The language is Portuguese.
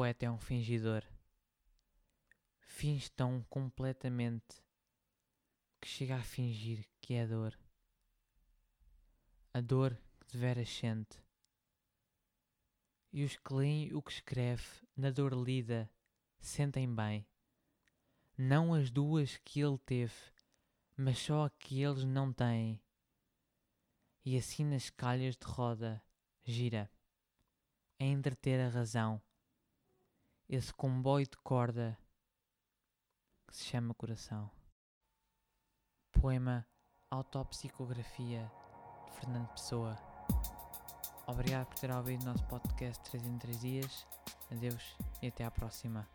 poeta é um fingidor. Finge tão completamente que chega a fingir que é dor. A dor que de veras sente. E os que leem o que escreve, na dor lida, sentem bem. Não as duas que ele teve, mas só a que eles não têm. E assim nas calhas de roda, gira, a entreter a razão, esse comboio de corda que se chama coração. Poema Autopsicografia de Fernando Pessoa. Obrigado por ter ouvido o nosso podcast 3 em 3 dias. Adeus e até à próxima.